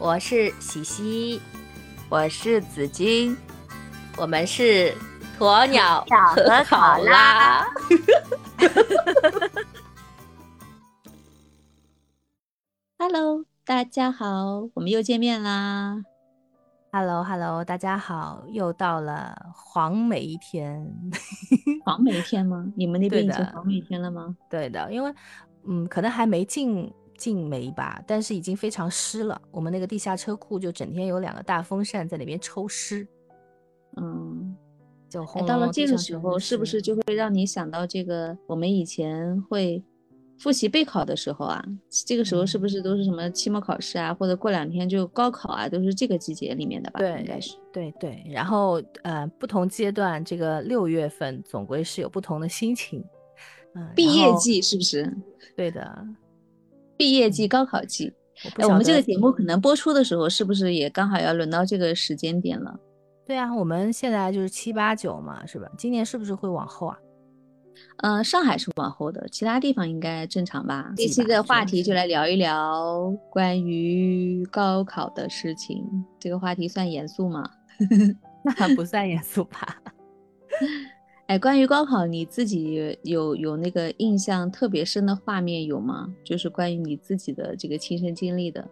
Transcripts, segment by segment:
我是喜喜，我是紫金，我们是鸵鸟和考拉。Hello，大家好，我们又见面啦。Hello Hello，大家好，又到了黄梅天。黄梅天吗？你们那边已对的经黄梅天了吗？对的，因为嗯，可能还没进进梅吧，但是已经非常湿了。我们那个地下车库就整天有两个大风扇在那边抽湿，嗯，就哎，到了这个时候，是不是就会让你想到这个我们以前会复习备考的时候啊？这个时候是不是都是什么期末考试啊，或者过两天就高考啊，都是这个季节里面的吧？对应该是。对对，然后呃，不同阶段这个六月份总归是有不同的心情，嗯，毕业季是不是？对的，毕业季、高考季。哎，我们这个节目可能播出的时候，是不是也刚好要轮到这个时间点了？对啊，我们现在就是七八九嘛，是吧？今年是不是会往后啊？嗯，上海是往后的，其他地方应该正常吧？这期的话题就来聊一聊关于高考的事情。这个话题算严肃吗？那不算严肃吧？哎，关于高考，你自己有有那个印象特别深的画面有吗？就是关于你自己的这个亲身经历的，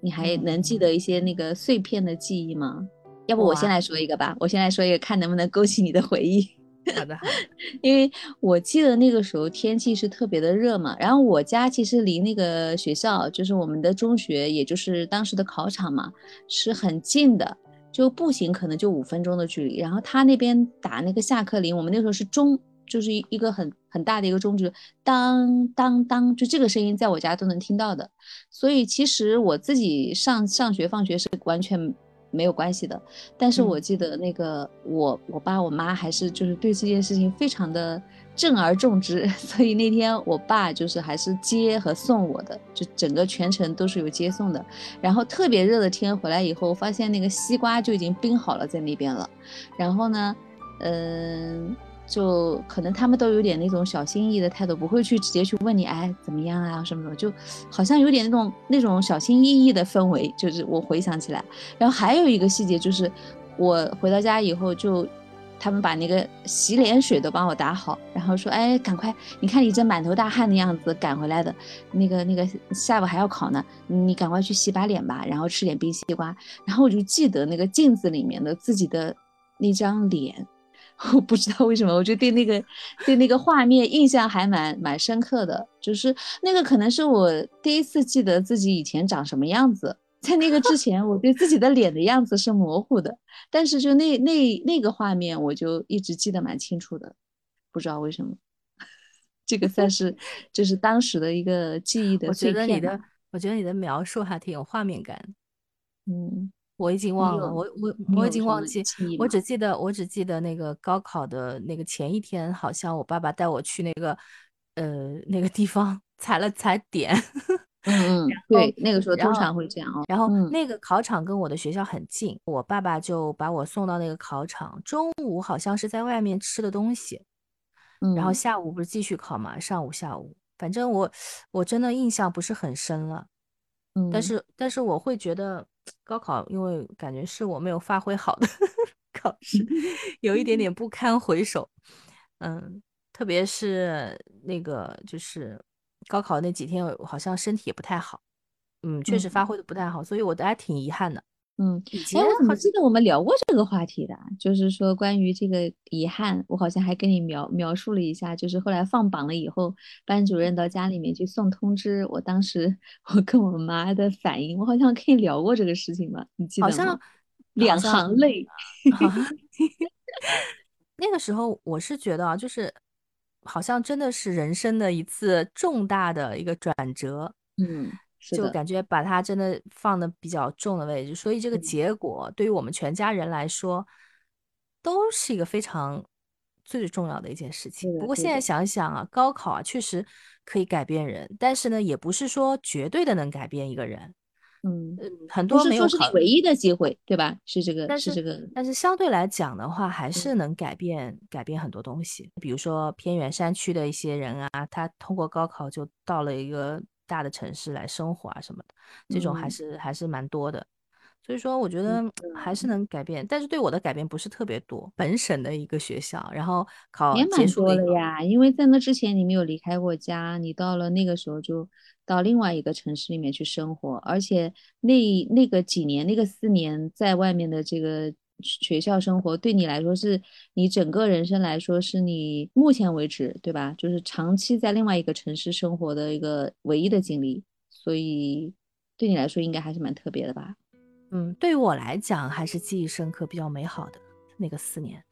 你还能记得一些那个碎片的记忆吗？要不我先来说一个吧，我先来说一个，看能不能勾起你的回忆。好的，因为我记得那个时候天气是特别的热嘛，然后我家其实离那个学校，就是我们的中学，也就是当时的考场嘛，是很近的，就步行可能就五分钟的距离。然后他那边打那个下课铃，我们那时候是钟，就是一一个很很大的一个钟，就是当当当，就这个声音在我家都能听到的。所以其实我自己上上学放学是完全没有关系的。但是嗯我记得那个我我爸我妈还是就是对这件事情非常的正而重之，所以那天我爸就是还是接和送我的，就整个全程都是有接送的。然后特别热的天回来以后，发现那个西瓜就已经冰好了在那边了。然后呢，嗯、就可能他们都有点那种小心翼翼的态度，不会去直接去问你，哎，怎么样啊什么什么，就好像有点那种那种小心翼翼的氛围。就是我回想起来，然后还有一个细节就是，我回到家以后就。他们把那个洗脸水都帮我打好，然后说：“哎，赶快！你看你这满头大汗的样子赶回来的，那个那个下午还要考呢，你赶快去洗把脸吧，然后吃点冰西瓜。”然后我就记得那个镜子里面的自己的那张脸，我不知道为什么，我就对那个对那个画面印象还蛮蛮深刻的，就是那个可能是我第一次记得自己以前长什么样子。在那个之前，我对自己的脸的样子是模糊的，但是就那那那个画面，我就一直记得蛮清楚的，不知道为什么。这个算是就是当时的一个记忆的我觉得你的。我觉得你的描述还挺有画面感。嗯，我已经忘了，我我我已经忘记我只记得我只记得那个高考的那个前一天，好像我爸爸带我去那个呃那个地方 踩了踩点，嗯嗯，对，那个时候通常会这样哦。然后嗯那个考场跟我的学校很近，我爸爸就把我送到那个考场，中午好像是在外面吃的东西，然后嗯下午不是继续考嘛，上午下午，反正我我真的印象不是很深了。嗯，但是但是我会觉得高考，因为感觉是我没有发挥好的 考试，有一点点 不堪回首。嗯，特别是那个就是高考那几天，我好像身体也不太好，嗯，确实嗯发挥的不太好，所以我都还挺遗憾的。嗯，以前哎，我怎么好记得我们聊过这个话题的啊？就是说关于这个遗憾，我好像还跟你描描述了一下，就是后来放榜了以后，班主任到家里面去送通知，我当时我跟我妈的反应，我好像跟你聊过这个事情吧？你记得吗？好像两行泪。好 像那个时候我是觉得啊，就是好像真的是人生的一次重大的一个转折，嗯，就感觉把它真的放的比较重的位置，所以这个嗯结果对于我们全家人来说，都是一个非常最最重要的一件事情。不过现在想想啊，高考啊确实可以改变人，但是呢，也不是说绝对的能改变一个人。嗯，嗯，很多没有考是是，唯一的机会，对吧？是这个，但是是这个，但是相对来讲的话，还是嗯能改变改变很多东西。比如说偏远山区的一些人啊，他通过高考就到了一个大的城市来生活啊什么的，这种还嗯是还是蛮多的。所以说，我觉得还是能改变，但是对我的改变不是特别多。本省的一个学校，然后考也蛮多的呀，因为在那之前你没有离开过家，你到了那个时候就到另外一个城市里面去生活，而且那那个几年，那个四年在外面的这个学校生活，对你来说是你整个人生来说是你目前为止，对吧？就是长期在另外一个城市生活的一个唯一的经历，所以对你来说应该还是蛮特别的吧？嗯，对于我来讲还是记忆深刻、比较美好的那个四年。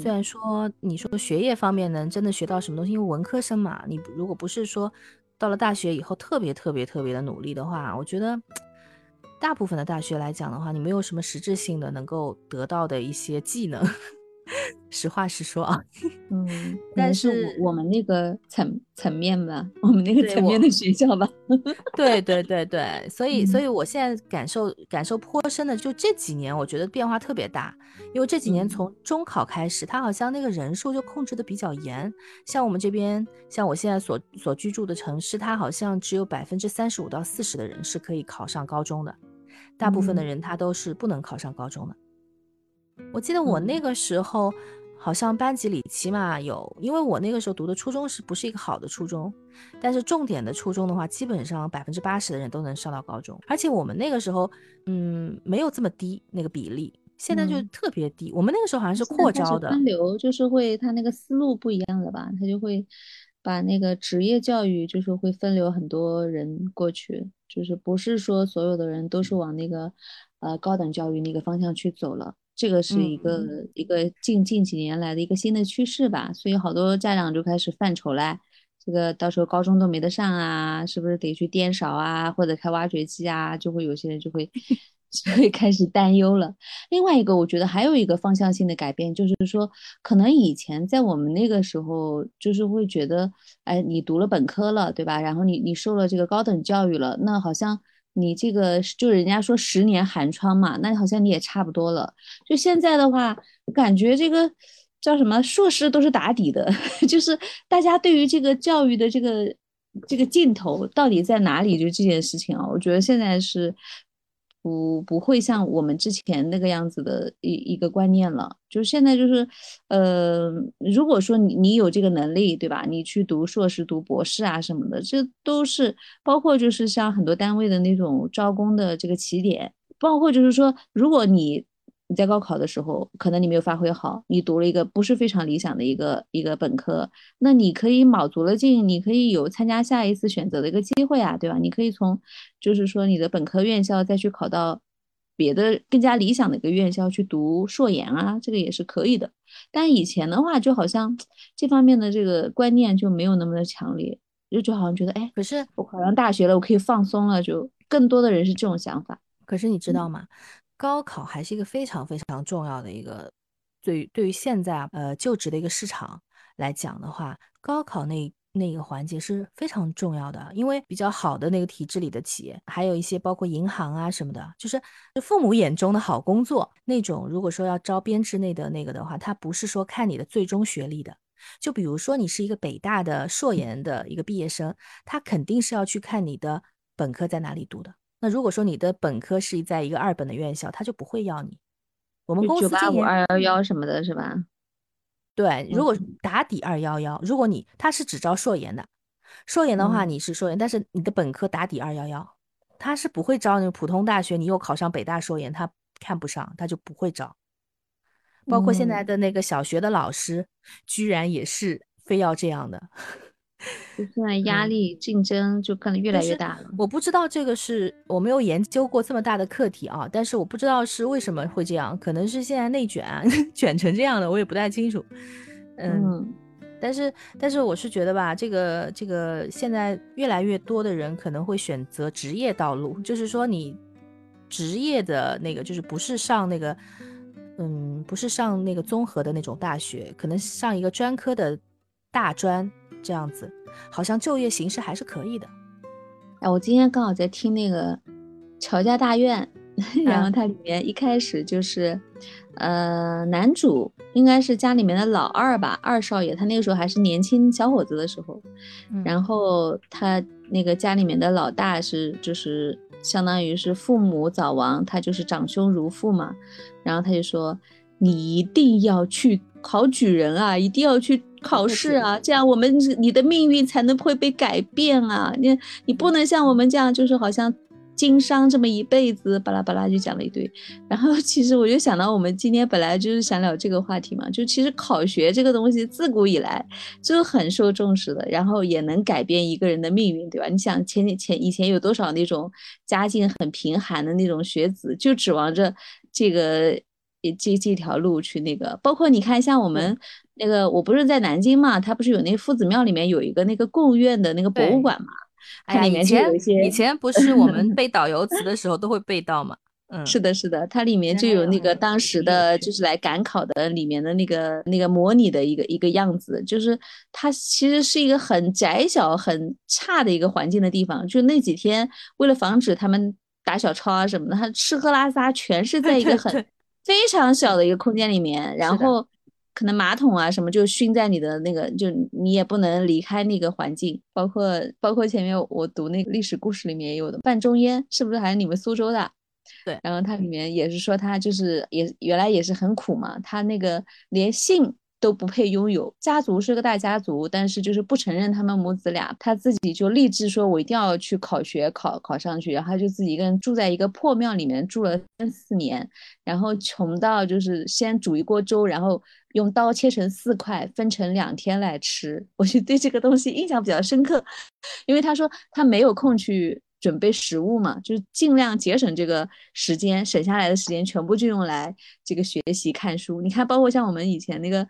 虽嗯然说你说学业方面能真的学到什么东西，因为文科生嘛，你如果不是说到了大学以后特别特别特别的努力的话，我觉得大部分的大学来讲的话，你没有什么实质性的能够得到的一些技能。实话实说啊，嗯，可但能是是我我们那个层层面吧，我们那个层面的学校吧。对对对对，所以所嗯以我现在感受感受颇深的，就这几年我觉得变化特别大，因为这几年嗯。从中考开始，它好像那个人数就控制的比较严，像我们这边，像我现在所所居住的城市，它好像只有百分之三十五到四十的人是可以考上高中的，大部分的嗯。人他都是不能考上高中的。我记得我那嗯个时候好像班级里起码有，因为我那个时候读的初中是不是一个好的初中，但是重点的初中的话，基本上百分之八十的人都能上到高中，而且我们那个时候，嗯，没有这么低那个比例，现在就嗯特别低。我们那个时候好像是扩招的，分流，就是会他那个思路不一样了吧？他就会把那个职业教育，就是会分流很多人过去，就是不是说所有的人都是往那个呃高等教育那个方向去走了。这个是一个、嗯一个近近几年来的一个新的趋势吧，所以好多家长就开始犯愁了。这个到时候高中都没得上啊，是不是得去颠勺啊，或者开挖掘机啊？就会有些人就会 就会开始担忧了。另外一个，我觉得还有一个方向性的改变，就是说，可能以前在我们那个时候，就是会觉得，哎，你读了本科了，对吧？然后你你受了这个高等教育了，那好像你这个就人家说十年寒窗嘛，那好像你也差不多了。就现在的话，感觉这个叫什么硕士都是打底的，就是大家对于这个教育的这个这个尽头到底在哪里，就这件事情啊，我觉得现在是不不会像我们之前那个样子的一一个观念了。就是现在就是，呃，如果说你你有这个能力，对吧？你去读硕士、读博士啊什么的，这都是包括就是像很多单位的那种招工的这个起点。包括就是说，如果你你在高考的时候，可能你没有发挥好，你读了一个不是非常理想的一个一个本科，那你可以卯足了劲，你可以有参加下一次选择的一个机会啊，对吧？你可以从就是说你的本科院校再去考到别的更加理想的一个院校去读硕研啊，这个也是可以的。但以前的话，就好像这方面的这个观念就没有那么的强烈，就就好像觉得，哎，可是我考上大学了，我可以放松了，就更多的人是这种想法。可是你知道吗？高考还是一个非常非常重要的一个，对对于现在呃就职的一个市场来讲的话，高考那那个环节是非常重要的，因为比较好的那个体制里的企业，还有一些包括银行啊什么的，就是父母眼中的好工作那种。如果说要招编制内的那个的话，它不是说看你的最终学历的。就比如说你是一个北大的硕研的一个毕业生，他肯定是要去看你的本科在哪里读的。那如果说你的本科是在一个二本的院校，他就不会要你。我们公司九八五、今年二幺幺什么的，是吧？对，如果嗯打底二幺幺，如果你他是只招硕研的，硕研的话嗯你是硕研，但是你的本科打底二幺幺，他是不会招那个普通大学，你又考上北大硕研，他看不上，他就不会招。包括现在嗯的那个小学的老师，居然也是非要这样的。就现在压嗯力、竞争就可能越来越大了。我不知道这个是我没有研究过这么大的课题啊，但是我不知道是为什么会这样，可能是现在内卷啊 卷成这样的，我也不太清楚。嗯，嗯但是但是我是觉得吧，这个这个现在越来越多的人可能会选择职业道路，就是说你职业的那个，就是不是上那个，嗯，不是上那个综合的那种大学，可能上一个专科的大专这样子，好像就业形势还是可以的。哎，我今天刚好在听那个《乔家大院》，然后嗯。它里面一开始就是，呃，男主应该是家里面的老二吧，二少爷，他那个时候还是年轻小伙子的时候，嗯。然后他那个家里面的老大是就是相当于是父母早亡，他就是长兄如父嘛，然后他就说你一定要去考举人啊，一定要去考试啊，这样我们你的命运才能会被改变啊，你你不能像我们这样就是好像。经商这么一辈子，巴拉巴拉就讲了一堆。然后其实我就想到，我们今天本来就是想聊这个话题嘛，就其实考学这个东西自古以来就很受重视的，然后也能改变一个人的命运，对吧？你想前前以前有多少那种家境很贫寒的那种学子，就指望着这个这这条路去那个。包括你看，像我们那个，我不是在南京嘛，他不是有那夫子庙里面有一个那个贡院的那个博物馆嘛？哎呀，以前以前不是我们 背导游词的时候都会背到嘛？嗯，是的，是的，它里面就有那个当时的就是来赶考的里面的那个那个模拟的一个一个样子，就是它其实是一个很窄小、很差的一个环境的地方。就那几天，为了防止他们打小抄啊什么的，他吃喝拉撒全是在一个很非常小的一个空间里面，然后。可能马桶啊什么就熏在你的那个，就你也不能离开那个环境。包括包括前面我读那个历史故事里面也有的范仲淹，是不是还是你们苏州的？对。然后它里面也是说他就是也原来也是很苦嘛，他那个连姓。都不配拥有家族是个大家族，但是就是不承认他们母子俩，他自己就立志说，我一定要去考学，考考上去，然后他就自己一个人住在一个破庙里面住了三四年，然后穷到就是先煮一锅粥，然后用刀切成四块，分成两天来吃。我就对这个东西印象比较深刻，因为他说他没有空去准备食物嘛，就是尽量节省这个时间，省下来的时间全部就用来这个学习看书。你看，包括像我们以前那个。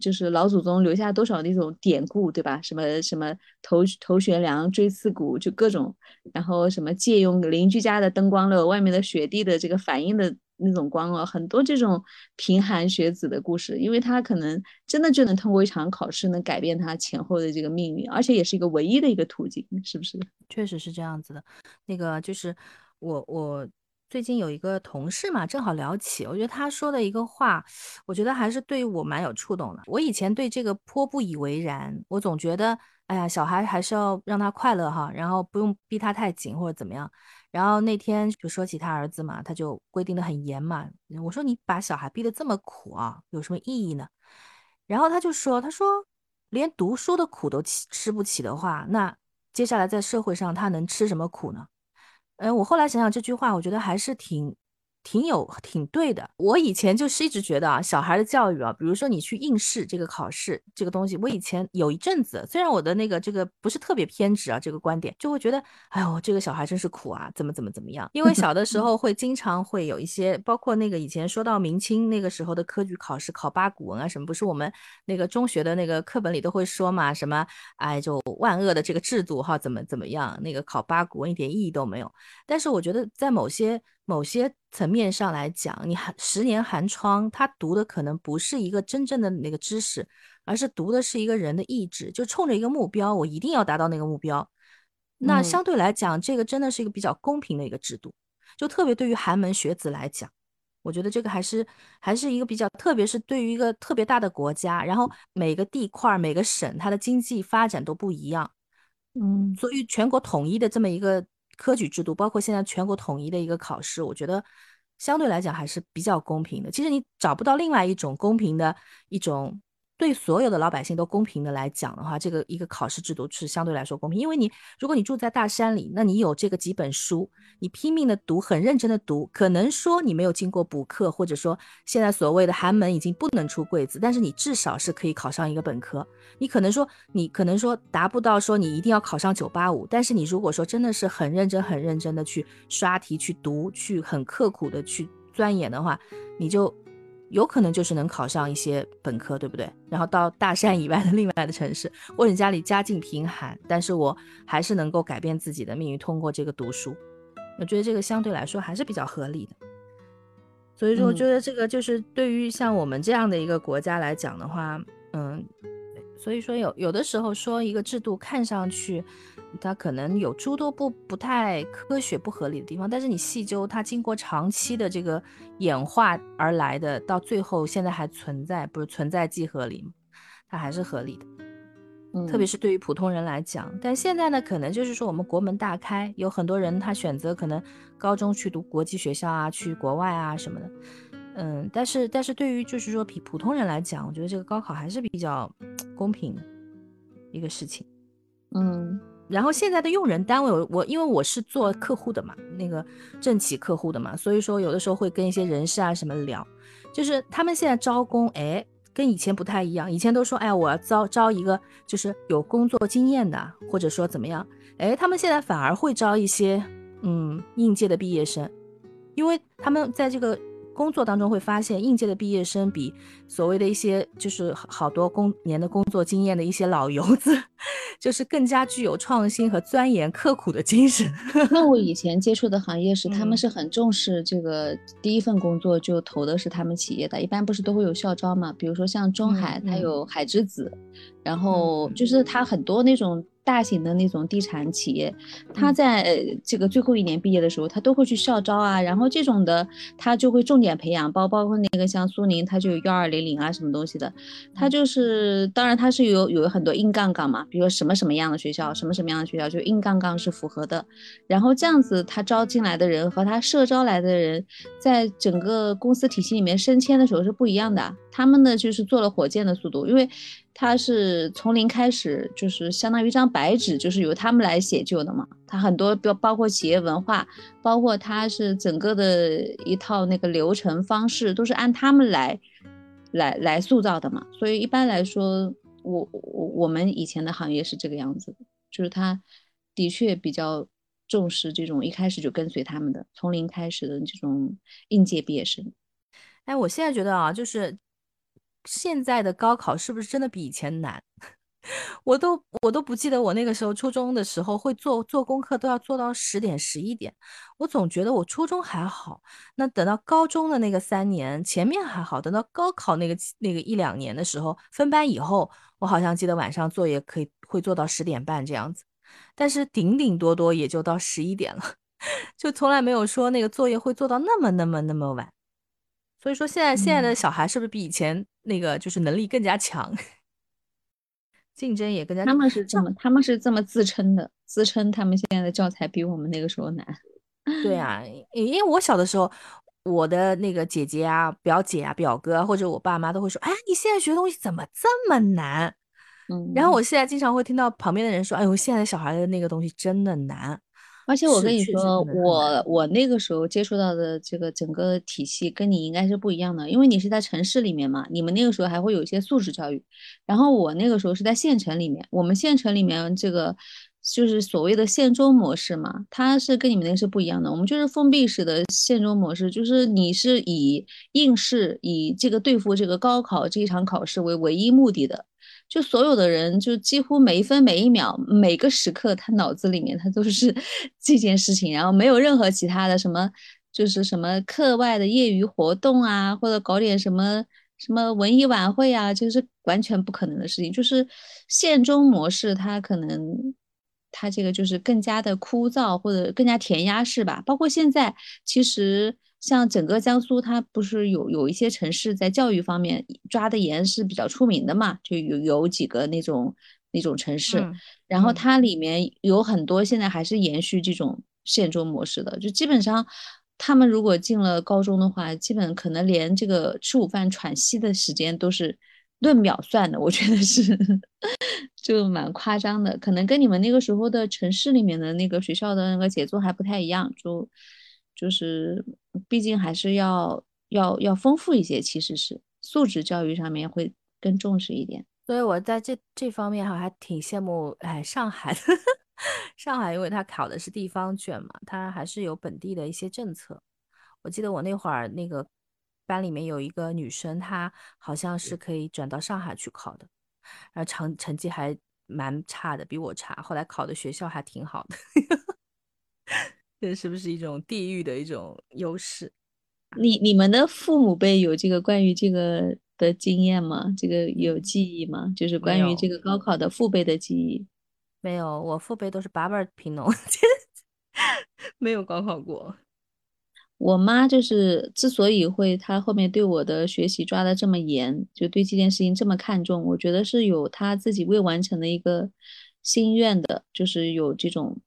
就是老祖宗留下多少那种典故，对吧？什么什么头头悬梁锥刺股，就各种，然后什么借用邻居家的灯光了，外面的雪地的这个反应的那种光哦，很多这种贫寒学子的故事，因为他可能真的就能通过一场考试，能改变他前后的这个命运，而且也是一个唯一的一个途径，是不是？确实是这样子的。那个就是我我。最近有一个同事嘛，正好聊起，我觉得他说的一个话，我觉得还是对我蛮有触动的。我以前对这个颇不以为然，我总觉得，哎呀，小孩还是要让他快乐哈，然后不用逼他太紧或者怎么样。然后那天就说起他儿子嘛，他就规定的很严嘛。我说你把小孩逼得这么苦啊，有什么意义呢？然后他就说，他说连读书的苦都吃吃不起的话，那接下来在社会上他能吃什么苦呢？哎，我后来想想这句话，我觉得还是挺。挺有挺对的。我以前就是一直觉得啊，小孩的教育啊，比如说你去应试这个考试这个东西，我以前有一阵子，虽然我的那个这个不是特别偏执啊，这个观点就会觉得，哎呦，这个小孩真是苦啊，怎么怎么怎么样？因为小的时候会经常会有一些，包括那个以前说到明清那个时候的科举考试考八股文啊什么，不是我们那个中学的那个课本里都会说嘛，什么哎就万恶的这个制度哈，怎么怎么样？那个考八股文一点意义都没有。但是我觉得在某些。某些层面上来讲，你寒十年寒窗，他读的可能不是一个真正的那个知识，而是读的是一个人的意志，就冲着一个目标，我一定要达到那个目标。那相对来讲，这个真的是一个比较公平的一个制度，就特别对于寒门学子来讲，我觉得这个还是还是一个比较，特别是对于一个特别大的国家，然后每个地块、每个省，它的经济发展都不一样，嗯，所以全国统一的这么一个。科举制度包括现在全国统一的一个考试，我觉得相对来讲还是比较公平的。其实你找不到另外一种公平的一种。对所有的老百姓都公平的来讲的话，这个一个考试制度是相对来说公平。因为你如果你住在大山里，那你有这个几本书，你拼命的读，很认真的读，可能说你没有经过补课，或者说现在所谓的寒门已经不能出贵子，但是你至少是可以考上一个本科。你可能说你可能说达不到说你一定要考上九八五，但是你如果说真的是很认真很认真的去刷题去读，去很刻苦的去钻研的话，你就。有可能就是能考上一些本科，对不对？然后到大山以外的 另外的城市，或者家里家境贫寒，但是我还是能够改变自己的命运，通过这个读书。我觉得这个相对来说还是比较合理的。所以说，我觉得这个就是对于像我们这样的一个国家来讲的话，嗯，所以说有有的时候说一个制度看上去。它可能有诸多不不太科学、不合理的地方，但是你细究，它经过长期的这个演化而来的，到最后现在还存在，不是存在即合理吗？它还是合理的。特别是对于普通人来讲。但现在呢，可能就是说我们国门大开，有很多人他选择可能高中去读国际学校啊，去国外啊什么的。嗯，但是但是对于就是说比普通人来讲，我觉得这个高考还是比较 公平的一个事情。嗯。然后现在的用人单位，我我因为我是做客户的嘛，那个政企客户的嘛，所以说有的时候会跟一些人事啊什么聊，就是他们现在招工，哎，跟以前不太一样。以前都说，哎，我要招招一个就是有工作经验的，或者说怎么样，哎，他们现在反而会招一些嗯应届的毕业生，因为他们在这个。工作当中会发现，应届的毕业生比所谓的一些就是好多工年的工作经验的一些老油子，就是更加具有创新和钻研刻苦的精神。那我以前接触的行业是，他们是很重视这个第一份工作就投的是他们企业的，一般不是都会有校招嘛？比如说像中海，它有海之子，然后就是它很多那种。大型的那种地产企业，他在这个最后一年毕业的时候，他都会去校招啊，然后这种的他就会重点培养，包包括那个像苏宁，他就有幺二零零啊什么东西的，他就是当然他是有有很多硬杠杠嘛，比如说什么什么样的学校，什么什么样的学校就硬杠杠是符合的，然后这样子他招进来的人和他社招来的人，在整个公司体系里面升迁的时候是不一样的，他们呢就是做了火箭的速度，因为。他是从零开始，就是相当于一张白纸，就是由他们来写就的嘛。他很多包包括企业文化，包括他是整个的一套那个流程方式，都是按他们来来来塑造的嘛。所以一般来说，我我我们以前的行业是这个样子，就是他的确比较重视这种一开始就跟随他们的，从零开始的这种应届毕业生。哎，我现在觉得啊，就是。现在的高考是不是真的比以前难？我都我都不记得我那个时候初中的时候会做做功课都要做到十点十一点。我总觉得我初中还好，那等到高中的那个三年前面还好，等到高考那个那个一两年的时候分班以后，我好像记得晚上作业可以会做到十点半这样子，但是顶顶多多也就到十一点了，就从来没有说那个作业会做到那么那么那么晚。所以说现在现在的小孩是不是比以前那个就是能力更加强，竞争也更加？他们是这么他们是这么自称的，自称他们现在的教材比我们那个时候难。对啊，因为我小的时候，我的那个姐姐啊、表姐啊、表哥或者我爸妈都会说：“哎，你现在学东西怎么这么难？”嗯，然后我现在经常会听到旁边的人说：“哎呦，现在小孩的那个东西真的难。”而且我跟你说，我我那个时候接触到的这个整个体系跟你应该是不一样的，因为你是在城市里面嘛，你们那个时候还会有一些素质教育，然后我那个时候是在县城里面，我们县城里面这个就是所谓的县中模式嘛，它是跟你们那个是不一样的，我们就是封闭式的县中模式，就是你是以应试以这个对付这个高考这一场考试为唯一目的的。就所有的人，就几乎每一分每一秒每个时刻，他脑子里面他都是 这件事情，然后没有任何其他的什么，就是什么课外的业余活动啊，或者搞点什么什么文艺晚会啊，就是完全不可能的事情。就是现中模式，他可能它这个就是更加的枯燥或者更加填鸭式吧。包括现在，其实。像整个江苏，它不是有有一些城市在教育方面抓的严是比较出名的嘛？就有有几个那种那种城市，然后它里面有很多现在还是延续这种县中模式的，就基本上他们如果进了高中的话，基本可能连这个吃午饭喘息的时间都是论秒算的，我觉得是 就蛮夸张的，可能跟你们那个时候的城市里面的那个学校的那个节奏还不太一样，就。就是，毕竟还是要要要丰富一些，其实是素质教育上面会更重视一点。所以我在这这方面哈还挺羡慕哎上海的，上海因为他考的是地方卷嘛，他还是有本地的一些政策。我记得我那会儿那个班里面有一个女生，她好像是可以转到上海去考的，然后成成绩还蛮差的，比我差。后来考的学校还挺好的。这是不是一种地域的一种优势？你你们的父母辈有这个关于这个的经验吗？这个有记忆吗？就是关于这个高考的父辈的记忆？没有，我父辈都是八辈贫农，没有高考过。我妈就是之所以会，她后面对我的学习抓得这么严，就对这件事情这么看重，我觉得是有她自己未完成的一个心愿的，就是有这种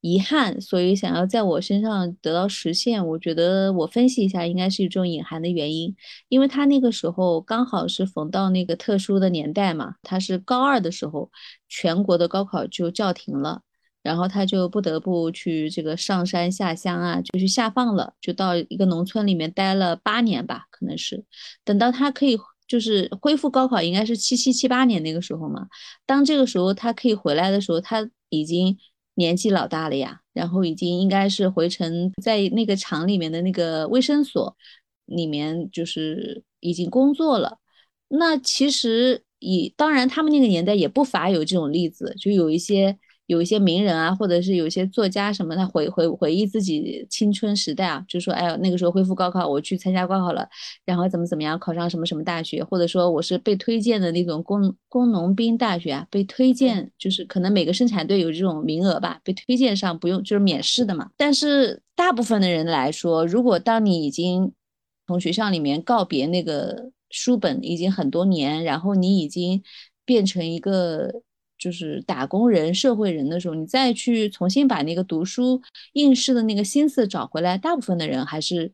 遗憾，所以想要在我身上得到实现。我觉得我分析一下，应该是一种隐含的原因，因为她那个时候刚好是逢到那个特殊的年代嘛，她是高二的时候，全国的高考就叫停了。然后他就不得不去这个上山下乡啊，就去下放了，就到一个农村里面待了八年吧，可能是。等到他可以就是恢复高考，应该是七七七八年那个时候嘛。当这个时候他可以回来的时候，他已经年纪老大了呀，然后已经应该是回城在那个厂里面的那个卫生所里面，就是已经工作了。那其实以当然他们那个年代也不乏有这种例子，就有一些。有一些名人啊，或者是有一些作家什么，他回回回忆自己青春时代啊，就说，哎呦，那个时候恢复高考，我去参加高考了，然后怎么怎么样，考上什么什么大学，或者说我是被推荐的那种工工农兵大学啊，被推荐，就是可能每个生产队有这种名额吧，被推荐上不用就是免试的嘛。但是大部分的人来说，如果当你已经从学校里面告别那个书本已经很多年，然后你已经变成一个。就是打工人、社会人的时候，你再去重新把那个读书应试的那个心思找回来，大部分的人还是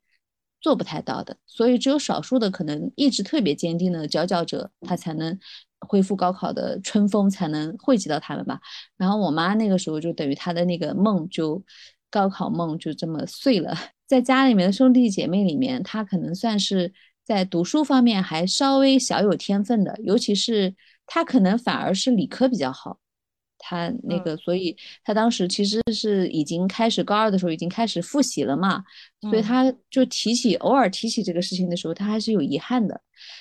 做不太到的。所以只有少数的可能意志特别坚定的佼佼者，他才能恢复高考的春风，才能惠及到他们吧。然后我妈那个时候就等于她的那个梦，就高考梦就这么碎了。在家里面的兄弟姐妹里面，她可能算是在读书方面还稍微小有天分的，尤其是。他可能反而是理科比较好，他那个，所以他当时其实是已经开始高二的时候已经开始复习了嘛，所以他就提起偶尔提起这个事情的时候，他还是有遗憾的。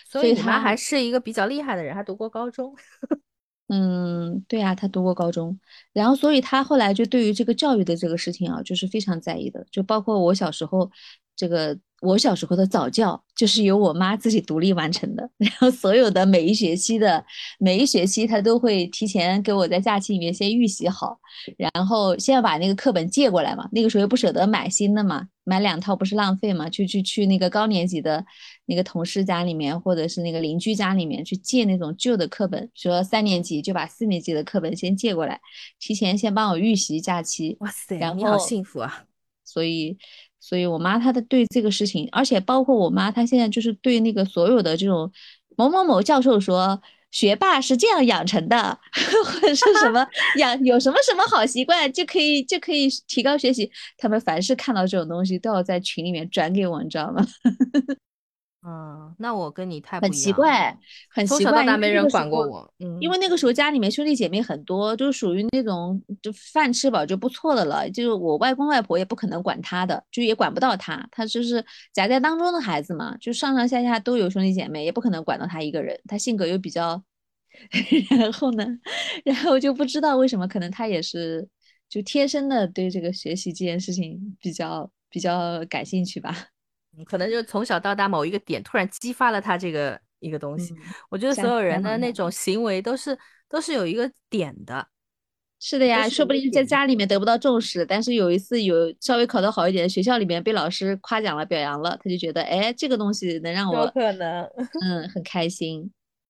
所以他还是一个比较厉害的人，还读过高中。嗯，对啊，他读过高中，然后所以他后来就对于这个教育的这个事情啊，就是非常在意的，就包括我小时候这个。我小时候的早教就是由我妈自己独立完成的，然后所有的每一学期的每一学期，她都会提前给我在假期里面先预习好，然后先要把那个课本借过来嘛。那个时候又不舍得买新的嘛，买两套不是浪费嘛？就去去那个高年级的那个同事家里面，或者是那个邻居家里面去借那种旧的课本，说三年级就把四年级的课本先借过来，提前先帮我预习假期。哇塞，你好幸福啊！所以。所以，我妈她的对这个事情，而且包括我妈，她现在就是对那个所有的这种某某某教授说，学霸是这样养成的，或者是什么 养有什么什么好习惯就可以就可以提高学习。他们凡是看到这种东西，都要在群里面转给我，你知道吗？嗯，那我跟你太很奇怪，很奇怪，从小到大没人管过我。嗯，因为那个时候家里面兄弟姐妹很多，就属于那种就饭吃饱就不错的了。就是我外公外婆也不可能管他的，就也管不到他，他就是夹在当中的孩子嘛，就上上下下都有兄弟姐妹，也不可能管到他一个人。他性格又比较，然后呢，然后就不知道为什么，可能他也是就天生的对这个学习这件事情比较比较感兴趣吧。可能就从小到大某一个点突然激发了他这个一个东西。我觉得所有人的那种行为都是都是有一个点的。是的呀，说不定在家里面得不到重视，但是有一次有稍微考得好一点，学校里面被老师夸奖了、表扬了，他就觉得哎，这个东西能让我有可能嗯很开心。